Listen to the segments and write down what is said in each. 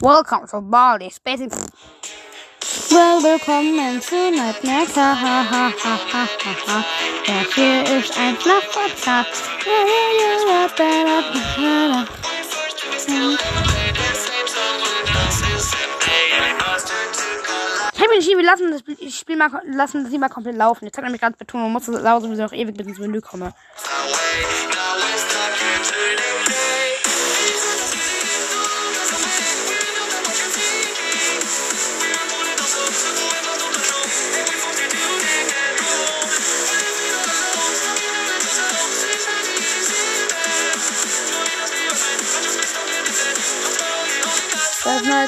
Welcome to Baldi's Basic. Well, willkommen zu Nightmare. Ha, ha, ha, ha, ha, ha, ha. Das hier ist ein Flachpodcast. Ich habe entschieden, wir lassen das Spiel mal, lassen das mal komplett laufen. Jetzt hat er gerade betont, man muss das sauer sowieso noch ewig bis ins Menü komme.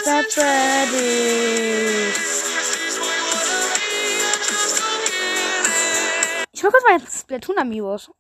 Nights at Freddy's. Ich will kurz mal Splatoon Amigos.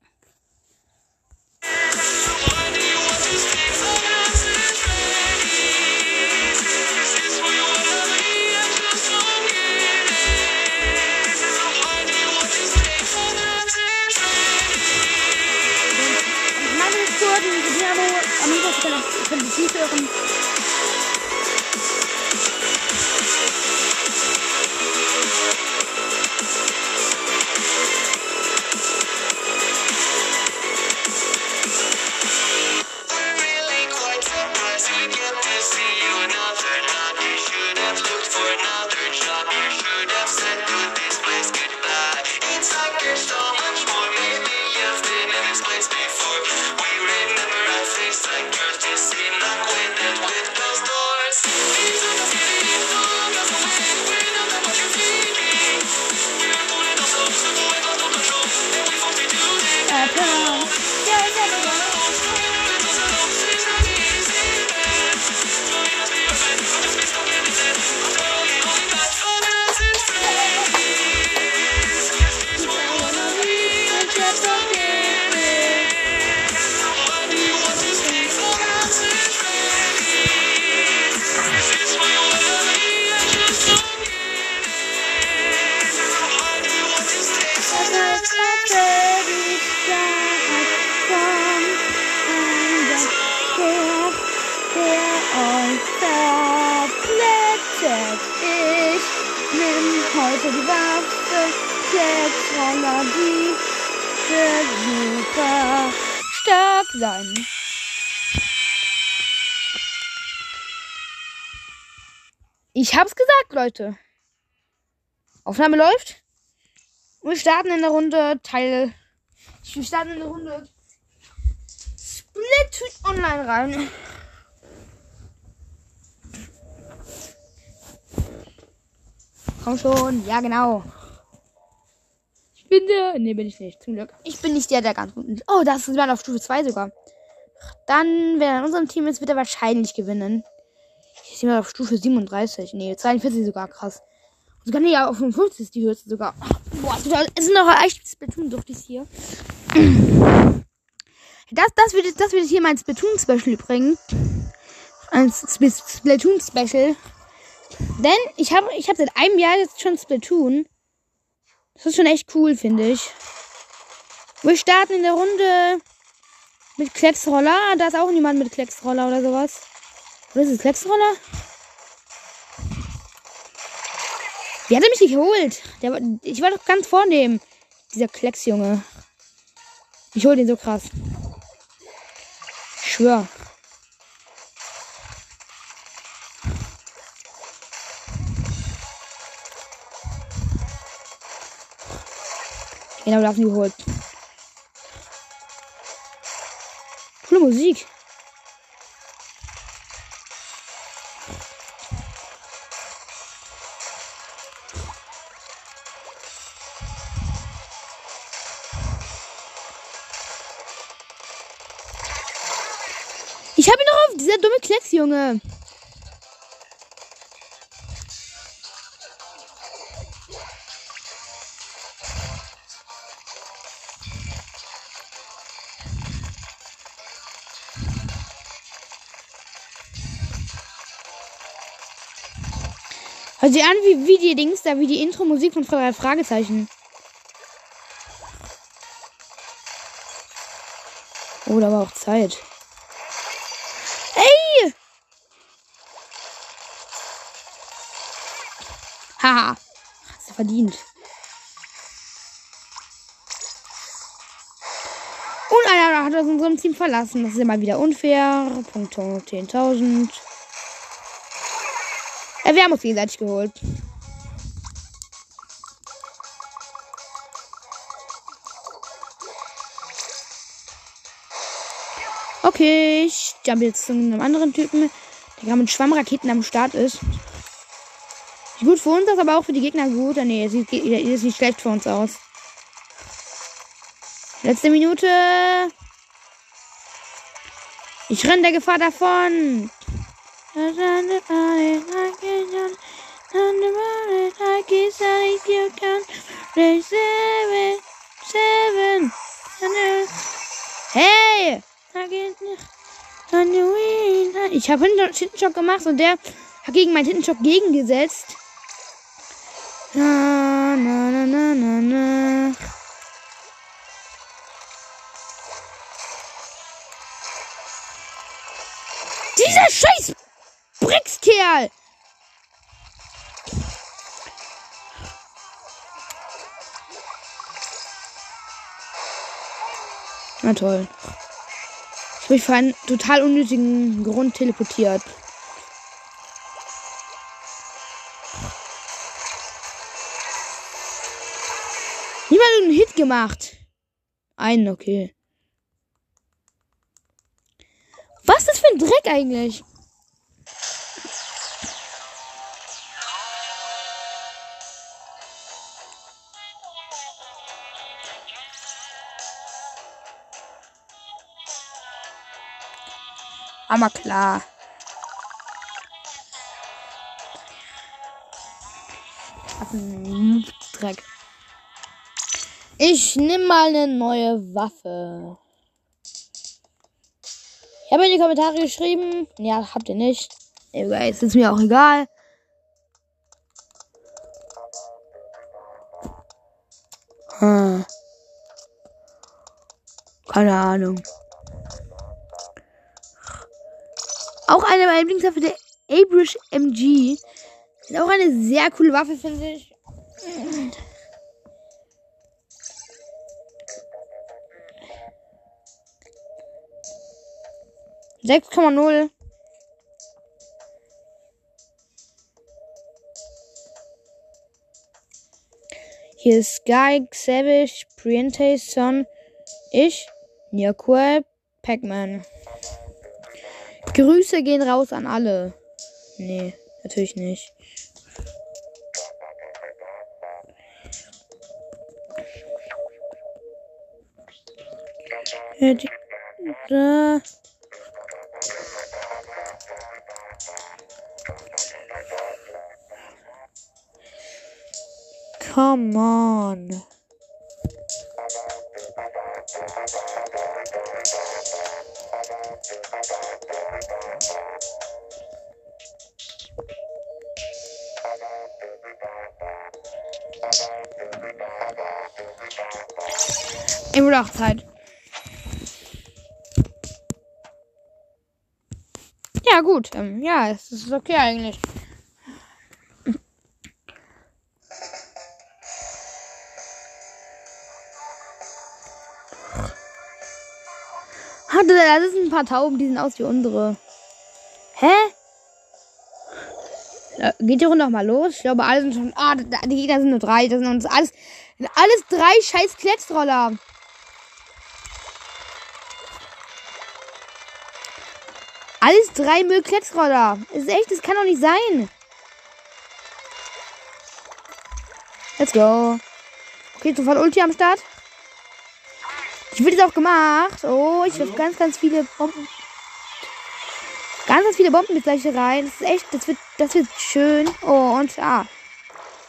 Leute. Aufnahme läuft. Wir starten in der Runde Teil. Wir starten in der Runde Splatoon Online rein. Komm schon, ja genau. Ich bin der. Nee, bin ich nicht, zum Glück. Ich bin nicht der, der ganz unten ist. Oh, das ist jemand auf Stufe 2 sogar. Dann, wenn er in unserem Team ist, wird er wahrscheinlich gewinnen. Hier ist jemand auf Stufe 37. Nee, 42 sogar, krass. Und sogar, nee, auf 55 ist die höchste sogar. Boah, es sind noch echt Splatoon-Duftis hier. Das, das wird, das wird hier mein Splatoon-Special bringen. Ein Sp- Splatoon-Special. Denn ich habe ich hab seit einem Jahr jetzt schon Splatoon. Das ist schon echt cool, finde ich. Wir starten in der Runde mit Klecksroller. Da ist auch niemand mit Klecksroller oder sowas. Oder ist es Klecksroller? Wer hat mich geholt? Der, ich war doch ganz vor dem. Dieser Klecksjunge. Ich hol den so krass. Ich schwör. Genau, da haben die geholt. Coole Musik. Ich habe ihn noch auf dieser dumme Klecks, Junge. Hört sich an wie, wie die Dings da, wie die Intro-Musik von drei Fragezeichen. Oh, da war auch Zeit. Verdient. Und einer hat aus unserem Team verlassen. Das ist immer wieder unfair. Punkte 10.000. Ja, wir haben uns gegenseitig geholt. Okay, ich jump jetzt zu einem anderen Typen, der gerade mit Schwammraketen am Start ist. Gut für uns, das aber auch für die Gegner gut. Ah, nee, sieht, sieht nicht schlecht für uns aus. Letzte Minute. Ich renne der Gefahr davon. Hey! Ich habe Tintenschock gemacht und der hat gegen meinen Tintenschock gegengesetzt. Na, na, na. Dieser scheiß Brickskerl! Na toll. Ich habe mich für einen total unnötigen Grund teleportiert. Gemacht. Einen, okay. Was ist für ein Dreck eigentlich? Aber klar. Dreck. Ich nehme mal eine neue Waffe. Ich habe in die Kommentare geschrieben. Ja, habt ihr nicht. Egal, ist mir auch egal. Hm. Keine Ahnung. Auch eine meiner Lieblingswaffe, der Abrish MG. Ist auch eine sehr coole Waffe, finde ich. 6,0. Hier ist Sky, Savage, Priente, Son, ich, Nyakue, Pac-Man. Grüße gehen raus an alle. Nee, natürlich nicht. Da. Come on. Ihm Zeit. Ja, gut. Ähm, ja, es ist okay eigentlich. Hatte, das sind ein paar Tauben, die sehen aus wie unsere. Hä? Geht die Runde noch mal los? Ich glaube, alle sind schon. Ah, die Gegner sind nur drei. Das sind uns alles. Alles drei scheiß Klecksroller. Alles drei Müllklecksroller. Ist echt, das kann doch nicht sein. Let's go. Okay, sofort Ulti am Start. Ich wird jetzt auch gemacht. Oh, ich wirf ganz, ganz viele Bomben. Ganz, ganz viele Bomben mit gleich rein. Das ist echt, das wird, das wird schön. Oh, und ah.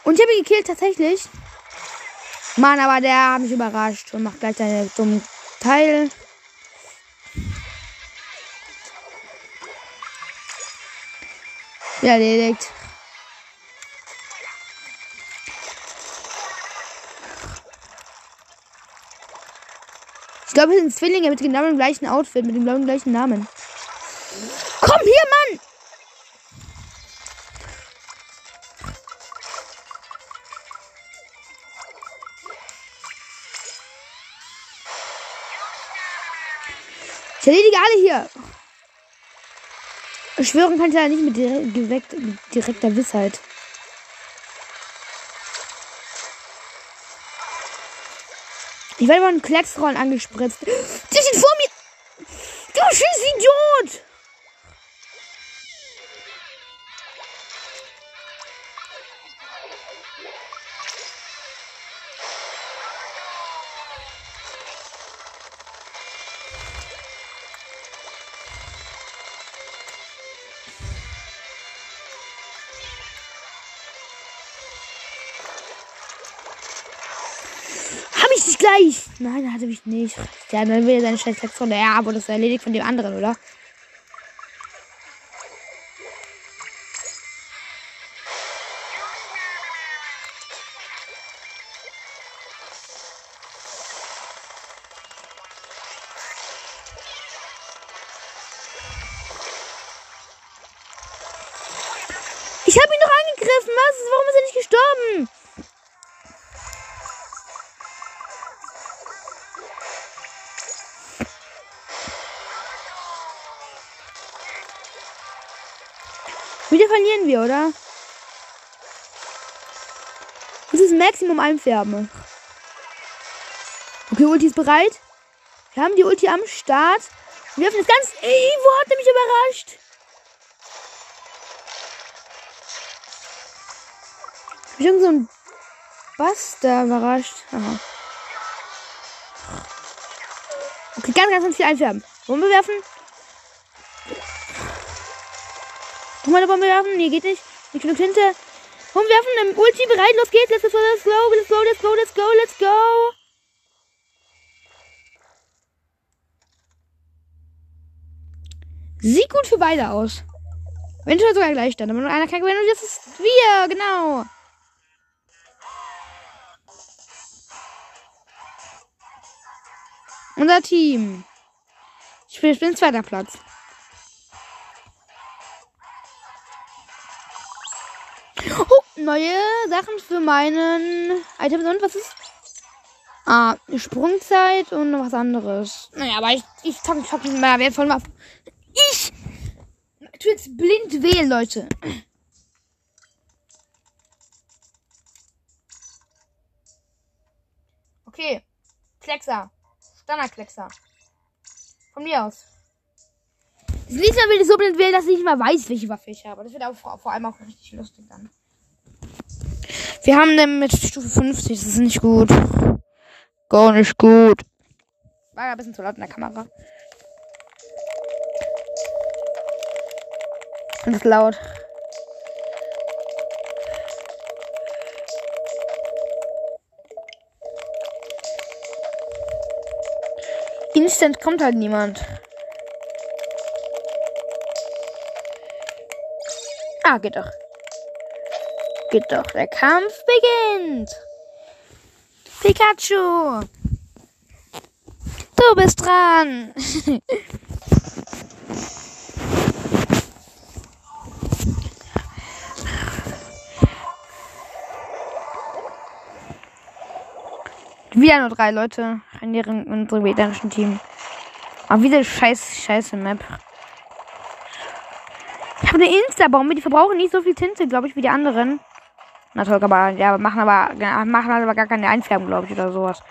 Und ich habe ihn gekillt, tatsächlich. Mann, aber der hat mich überrascht und macht gleich seine dummen Teil. Ja, erledigt. glaube, es sind Zwillinge mit genau dem gleichen Outfit, mit dem genau gleichen Namen. Komm hier, Mann! Ich erledige alle hier. Schwören kann ich ja nicht mit direkter Wissheit. Ich werde von Klecksrollen angespritzt. Die sind vor mir. Du scheiß Idiot. Gleich? Nein, hatte ich nicht. Ja, dann will er seine scheiß Lektion. Ja, aber das erledigt von dem anderen, oder? Wieder verlieren wir, oder? Das ist Maximum einfärben. Okay, Ulti ist bereit. Wir haben die Ulti am Start. Wir öffnen das ganz. Ivo hat nämlich überrascht. Ich irgend so ein Buster überrascht. Aha. Okay, ganz, ganz, ganz viel einfärben. Bombe werfen. Nochmal eine Bombe werfen. Nee, geht nicht. Nicht genug Tinte. Bombe werfen. Im Ulti bereit. Los geht's. Let's go, let's go, let's go, let's go, let's go, let's go. Sieht gut für beide aus. Wenn schon sogar gleich stand. Aber nur einer kann gewinnen und das ist wir. Genau. Unser Team. Ich bin, ich bin zweiter Platz. Oh, neue Sachen für meinen Items und was ist? Ah, Sprungzeit und noch was anderes. Naja, aber ich, ich zocke ich zock mit meiner wertvollen Waffe. Ich tu jetzt blind wählen, Leute. Okay. Kleckser. Standardkleckser. Von mir aus. Das Mal will ich so blind wählen, dass ich nicht mal weiß, welche Waffe ich habe. Das wird auch vor, vor allem auch richtig lustig dann. Wir haben den mit Stufe 50. Das ist nicht gut. Gar nicht gut. War ein bisschen zu laut in der Kamera. Und ist laut. Instant kommt halt niemand. Ah, geht doch. Geht doch. Der Kampf beginnt. Pikachu. Du bist dran. Wieder nur drei Leute in unserem gegnerischen Team. Aber wieder scheiß, scheiße Map. Habe eine Insta-Bombe, die verbrauchen nicht so viel Tinte, glaube ich, wie die anderen. Na toll, aber ja, machen aber, machen aber gar keine Einfärbung, glaube ich, oder sowas.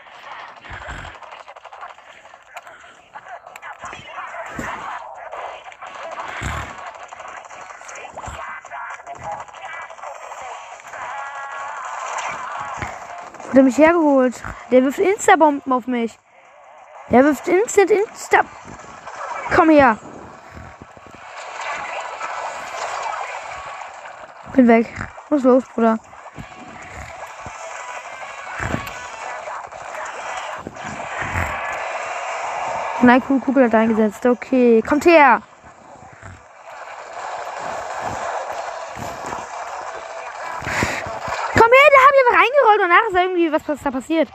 Er mich hergeholt? Der wirft Insta-Bomben auf mich. Der wirft instant Insta. Komm her. Bin weg. Was los, Bruder? Nein, cool, Kugel hat eingesetzt. Okay, kommt her. Komm her, der hat mir reingerollt und danach ist irgendwie was, was da passiert.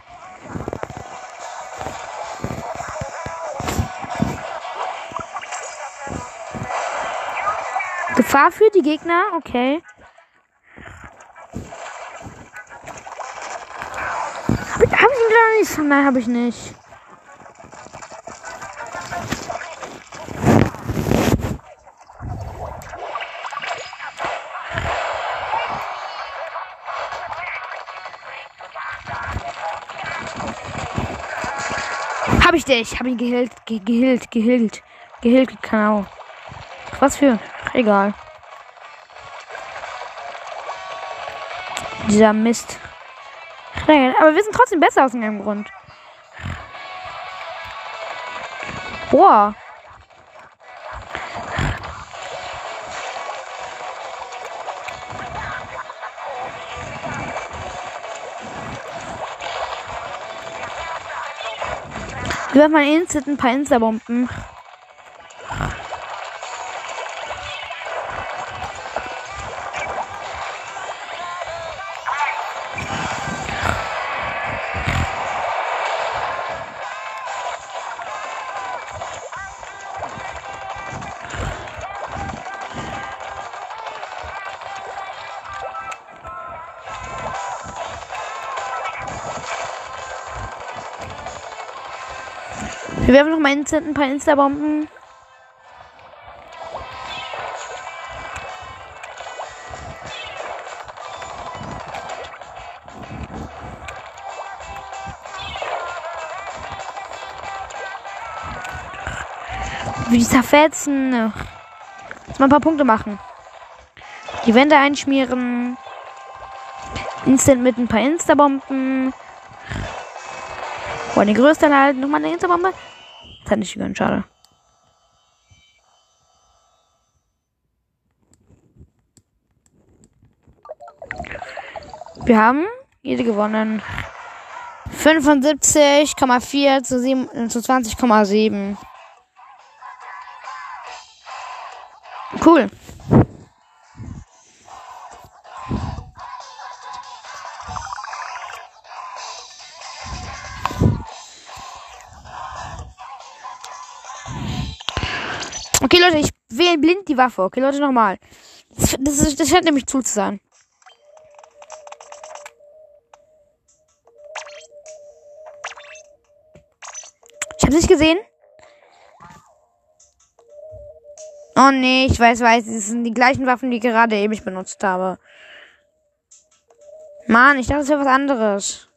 Gefahr für die Gegner, okay. gleich. Nein, habe ich nicht. Hab ich dich. Hab ihn gehillt. Ge gehillt. Gehillt. Gehillt, genau. Was für? Egal. Dieser Mist. Aber wir sind trotzdem besser aus irgendeinem Grund. Boah. Wir werfen mal instant ein paar Insta-Bomben. Wir werfen noch mal instant ein paar Insta-Bomben. Wie die zerfetzen. Jetzt mal ein paar Punkte machen. Die Wände einschmieren. Instant mit ein paar Insta-Bomben. Boah, die größte halt nochmal eine Insta-Bombe. Hat nicht gegönnt, schade. Wir haben jede gewonnen. 75,4 zu, 7, zu 20,7. Cool. Okay, Leute, ich wähle blind die Waffe. Okay, Leute, nochmal. Das, das, das scheint nämlich zu sein. Ich hab's nicht gesehen. Oh nee, ich weiß, weiß, das sind die gleichen Waffen, die ich gerade eben benutzt habe. Mann, ich dachte, das wäre was anderes.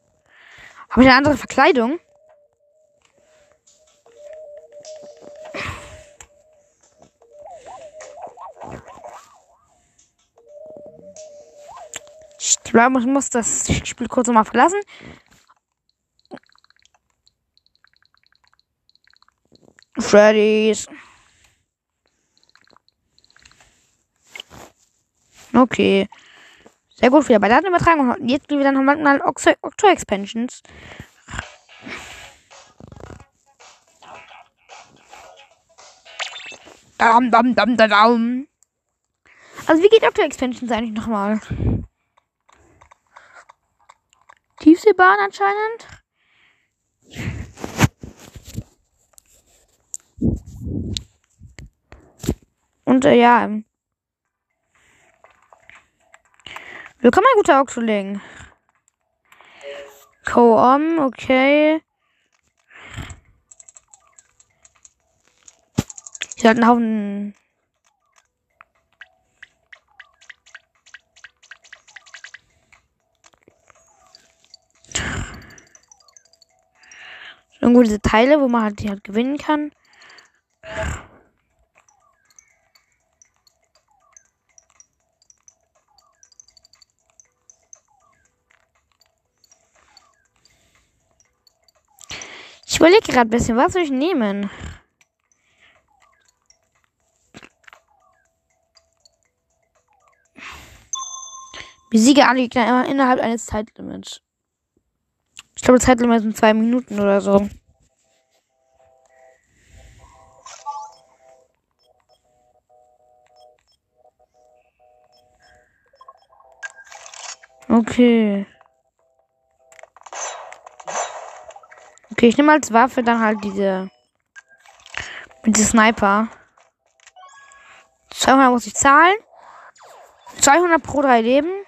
Habe ich eine andere Verkleidung? Ich muss das Spiel kurz nochmal verlassen. Freddy's. Okay. Sehr gut, wieder bei Datenübertragung. Und jetzt gehen wir dann nochmal Octo Octo Expansions. Dam, dam, dam, dam, dam. Also wie geht Octo Expansions eigentlich nochmal? Tiefseebahn anscheinend. Und äh, ja. Willkommen, ein guter Octoling. Co-om, okay. Ich hat einen Haufen. Irgendwo diese Teile, wo man halt die halt gewinnen kann. Ich überlege gerade ein bisschen, was soll ich nehmen? Besiege alle Gegner innerhalb eines Zeitlimits. Glaube, das Zeitlimit sind zwei Minuten oder so. Okay. Okay, ich nehme als Waffe dann halt diese. Mit dem Sniper. 200 muss ich zahlen. 200 pro drei Leben.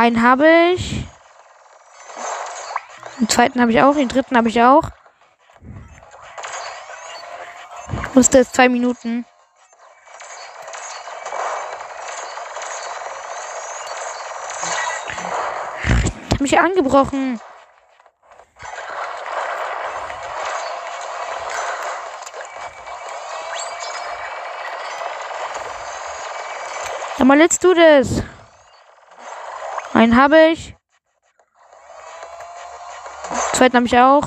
Einen habe ich. Den zweiten habe ich auch. Den dritten habe ich auch. Ich Musste jetzt zwei Minuten. Ich habe mich angebrochen. Ja, mal let's do this. Einen habe ich. Zweiten habe ich auch.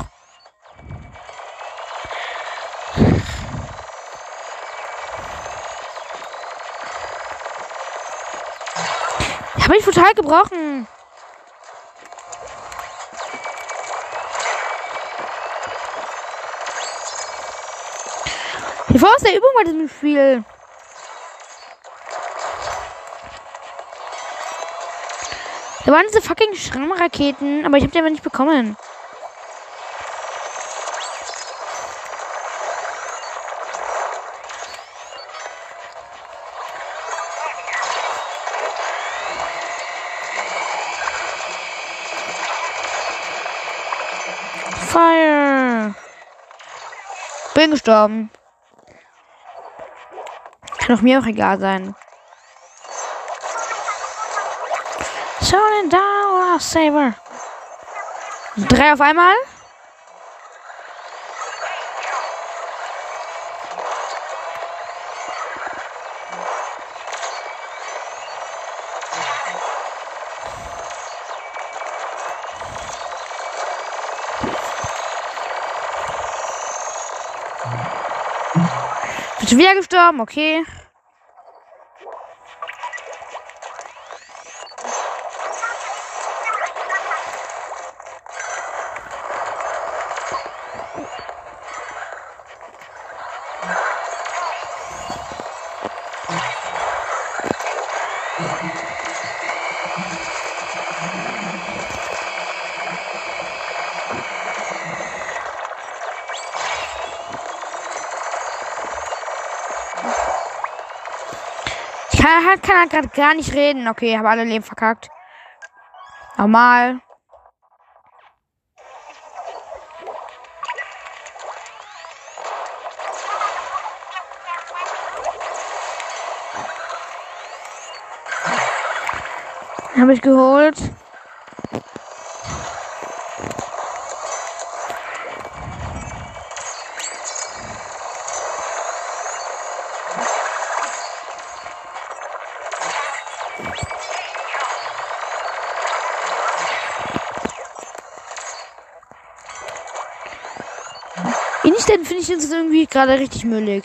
Habe ich total gebrochen. Ich war aus der Übung bei diesem Spiel. Da waren diese fucking Schrammraketen, aber ich habe die aber nicht bekommen. Fire! Bin gestorben. Kann doch mir auch egal sein. Turn it Saber. Drei auf einmal. Wieder gestorben, okay. Halt- kann halt gerade gar nicht reden. Okay, habe alle Leben verkackt. Normal. Habe ich geholt. Instant finde ich jetzt irgendwie gerade richtig müllig.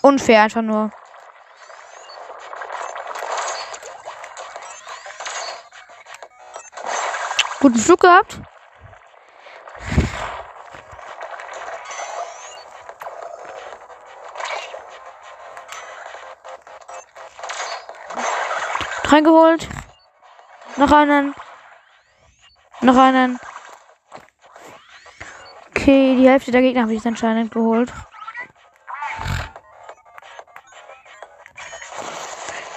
Unfair einfach nur. Guten Flug gehabt. Reingeholt. Noch einen. Noch einen. Okay, die Hälfte der Gegner habe ich anscheinend geholt.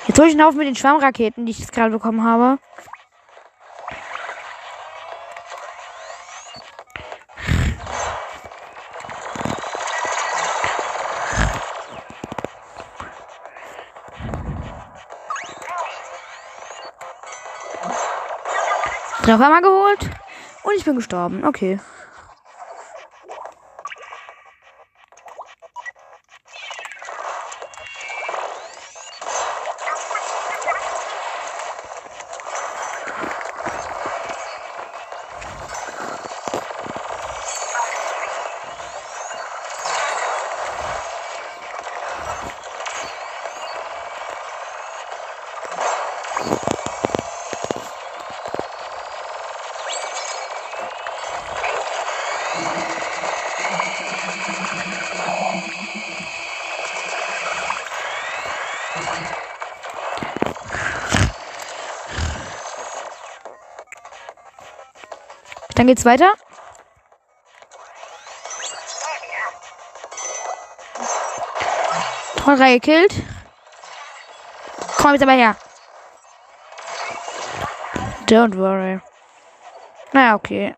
Jetzt hole ich einen Haufen mit den Schwammraketen, die ich jetzt gerade bekommen habe. Drei auf einmal geholt. Und ich bin gestorben. Okay. Dann geht's weiter. 3 gekillt. Komm jetzt aber her. Don't worry. Naja, okay.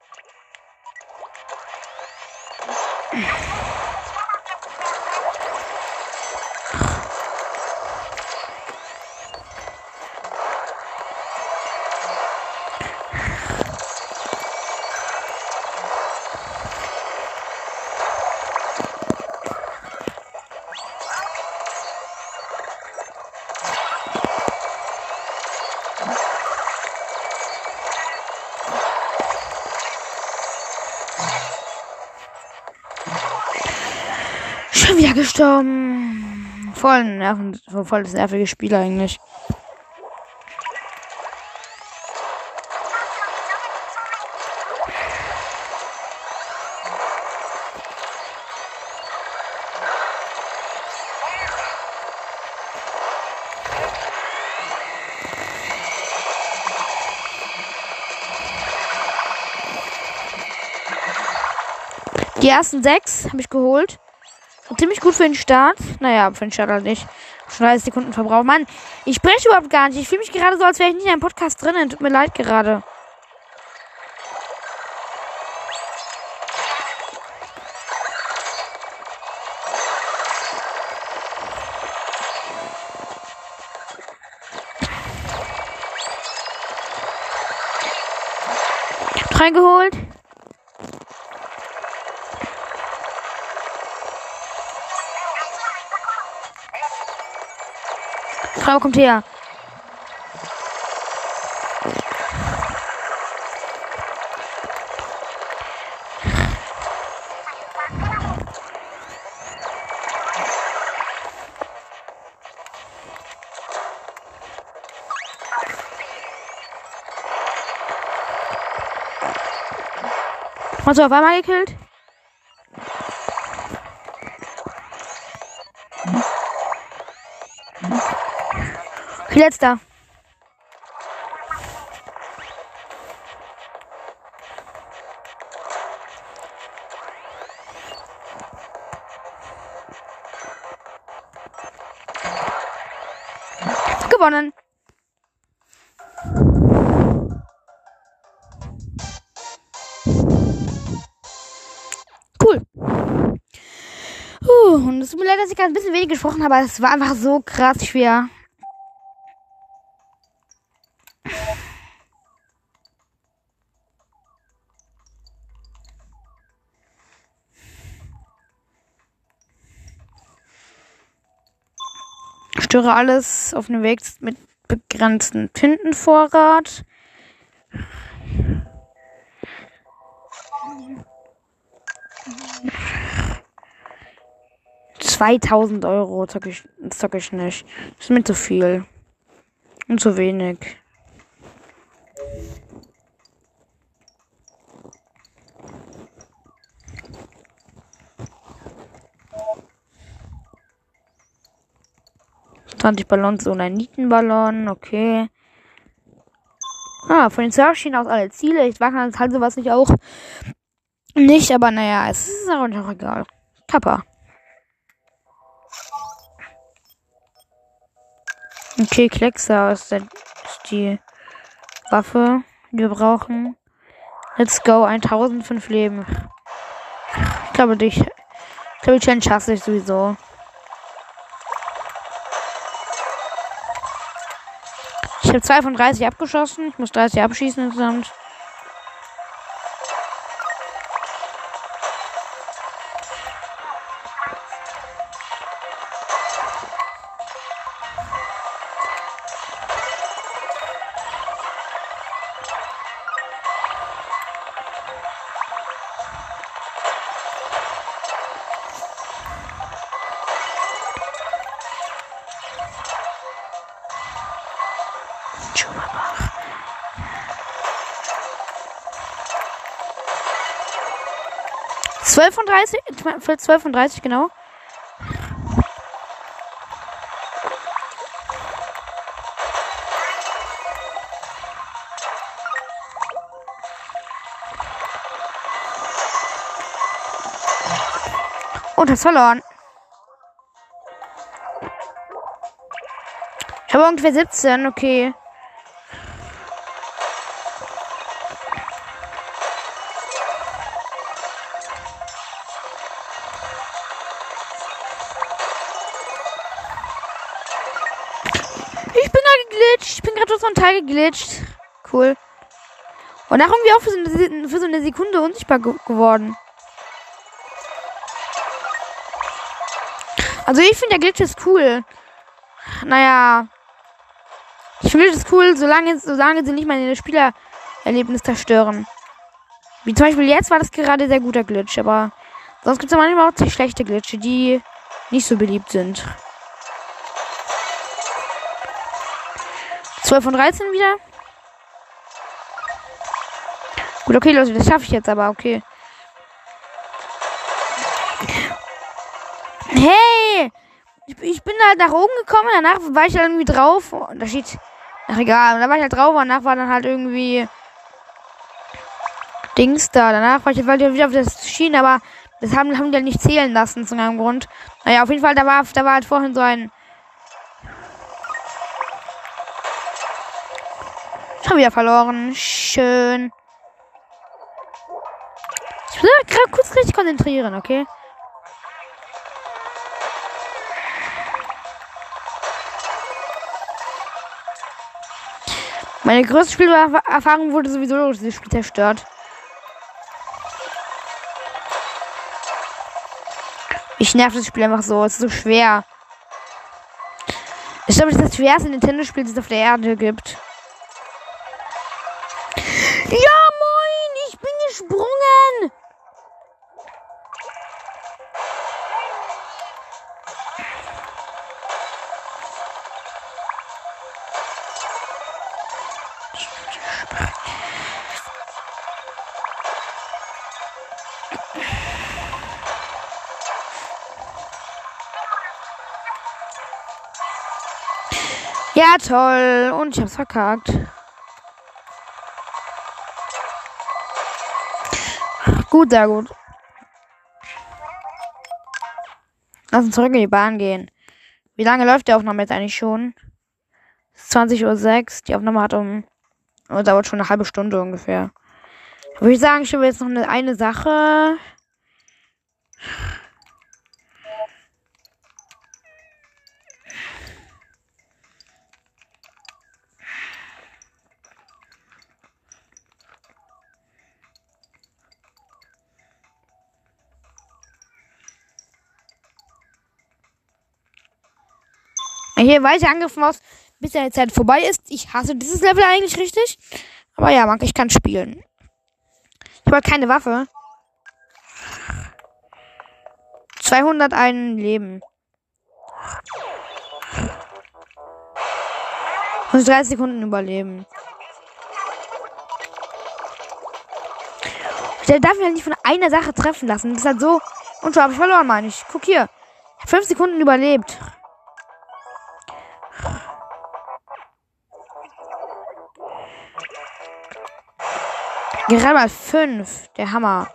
Gestorben. Voll, nerven, voll das nervige Spiel eigentlich. Die ersten sechs habe ich geholt. Ziemlich gut für den Start. Naja, für den Start halt nicht. Schon 30 Sekunden Verbrauch. Mann, ich spreche überhaupt gar nicht. Ich fühle mich gerade so, als wäre ich nicht in einem Podcast drinnen. Tut mir leid gerade. Frau kommt her. Hast du auf einmal gekillt? Letzter. Gewonnen. Cool. Und es tut mir leid, dass ich gerade ein bisschen wenig gesprochen habe, aber es war einfach so krass schwer. Störe alles auf dem Weg mit begrenztem Tintenvorrat. Zweitausend Euro zock ich, zock ich nicht. Das ist mir zu viel. Und zu wenig. Zwanzig Ballons ohne einen Nietenballon, okay. Ah, von den Surfschienen aus alle Ziele. Ich mag halt sowas nicht auch. Nicht, aber naja, es ist auch noch egal. Kappa. Okay, Kleckser ist, der, ist die Waffe, die wir brauchen. Let's go, 1005 Leben. Ich glaube, dich. Ich glaube, die Challenge hasse ich sowieso. Ich habe 2 von 30 abgeschossen. Ich muss 30 abschießen insgesamt. Zwölf von 30, für 12 von 30, genau. Und hast verloren. Ich habe ungefähr 17, okay. Bin gerade durch so ein Teil geglitscht. Cool. Und dann irgendwie auch für so eine, für so eine Sekunde unsichtbar ge geworden. Also ich finde der Glitch ist cool. Naja. Ich finde es cool, solange, solange sie nicht meine Spielererlebnis zerstören. Wie zum Beispiel jetzt war das gerade sehr guter Glitch, aber sonst gibt es manchmal auch ziemlich schlechte Glitche, die nicht so beliebt sind. 12 von 13 wieder. Gut, okay, Leute, das schaffe ich jetzt aber, okay. Hey! Ich, bin halt nach oben gekommen, danach war ich halt irgendwie drauf. Und da steht. Ach egal, und da war ich halt drauf und danach war dann halt irgendwie. Dings da. Danach war ich halt wieder auf das Schienen, aber das haben, haben die halt nicht zählen lassen zu einem Grund. Naja, auf jeden Fall, da war, da war halt vorhin so ein. Wieder verloren. Schön. Ich will gerade kurz richtig konzentrieren, okay? Meine größte Spielerfahrung wurde sowieso durch dieses Spiel zerstört. Ich nervt das Spiel einfach so. Es ist so schwer. Ich glaube, das ist das schwerste Nintendo-Spiel, das es auf der Erde gibt. Toll. Und ich hab's verkackt. Gut, sehr gut. Lass uns zurück in die Bahn gehen. Wie lange läuft die Aufnahme jetzt eigentlich schon? Es ist 20.06 Uhr. Die Aufnahme hat um. Oh, dauert schon eine halbe Stunde ungefähr. Würde ich sagen, ich will jetzt noch eine, eine Sache. Hier weiter angegriffen aus, bis deine Zeit vorbei ist. Ich hasse dieses Level eigentlich richtig. Aber ja, Mann, ich kann spielen. Ich habe halt keine Waffe. 201 Leben. Muss 30 Sekunden überleben. Der darf mich halt nicht von einer Sache treffen lassen. Das ist halt so. Und schon habe ich verloren, meine ich. Guck hier. Ich hab fünf Sekunden überlebt. Gerade mal fünf. Der Hammer.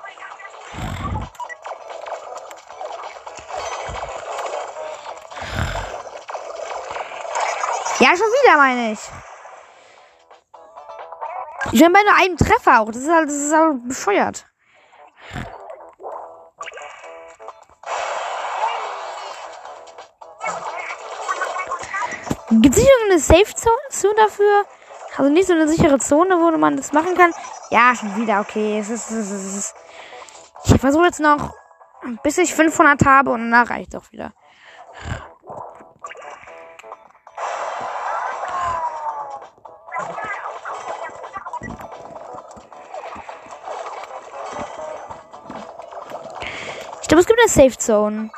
Ja, schon wieder, meine ich. Ich bin bei nur einem Treffer auch. Das ist halt, das ist halt bescheuert. Gibt es nicht irgendeine Safe Zone dafür? Also nicht so eine sichere Zone, wo man das machen kann? Ja, schon wieder, okay. Es ist, es ist, es ist. Ich versuche jetzt noch, bis ich 500 habe und danach reicht auch wieder. Ich glaube, es gibt eine Safe Zone.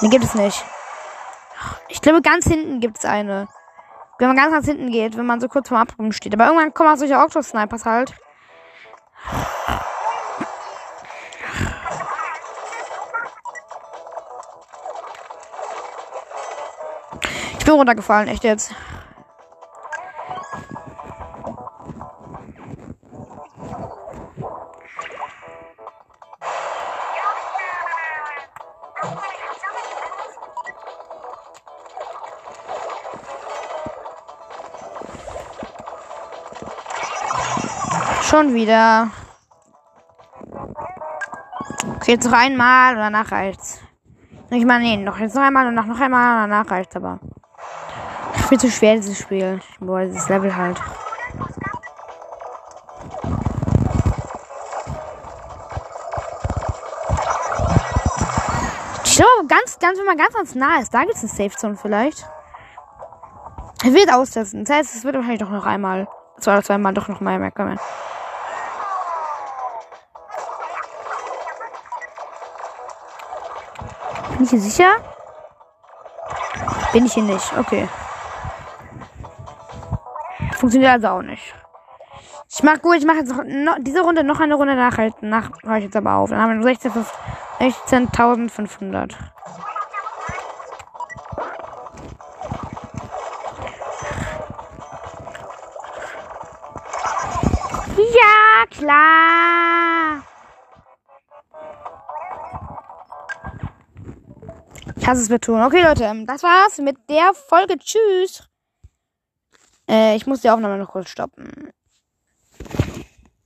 Ne, gibt es nicht. Ich glaube, ganz hinten gibt es eine. Wenn man ganz nach hinten geht, wenn man so kurz vorm Abgrund steht. Aber irgendwann kommen auch solche Octo-Snipers halt. Ich bin runtergefallen, echt jetzt. Schon wieder. Okay, jetzt noch einmal und danach reicht's. Ich meine, nee, noch jetzt noch einmal und danach noch einmal und danach reicht's aber. Viel zu schwer, dieses Spiel. Boah, dieses Level halt. Ich glaube, ganz, ganz, wenn man ganz, ganz nah ist, da gibt es eine Safe Zone vielleicht. Er wird austesten. Das heißt, es wird wahrscheinlich doch noch einmal, zwei oder zweimal doch noch mal mehr kommen. Hier sicher? Bin ich hier nicht. Okay. Funktioniert also auch nicht. Ich mach gut, ich mache jetzt noch, diese Runde noch eine Runde nach, halt, nach höre ich jetzt aber auf. Dann haben wir 16 16.500. Ja, klar. Hasse es betonen. Okay, Leute, ähm, das war's mit der Folge. Tschüss. Äh, ich muss die Aufnahme noch kurz stoppen.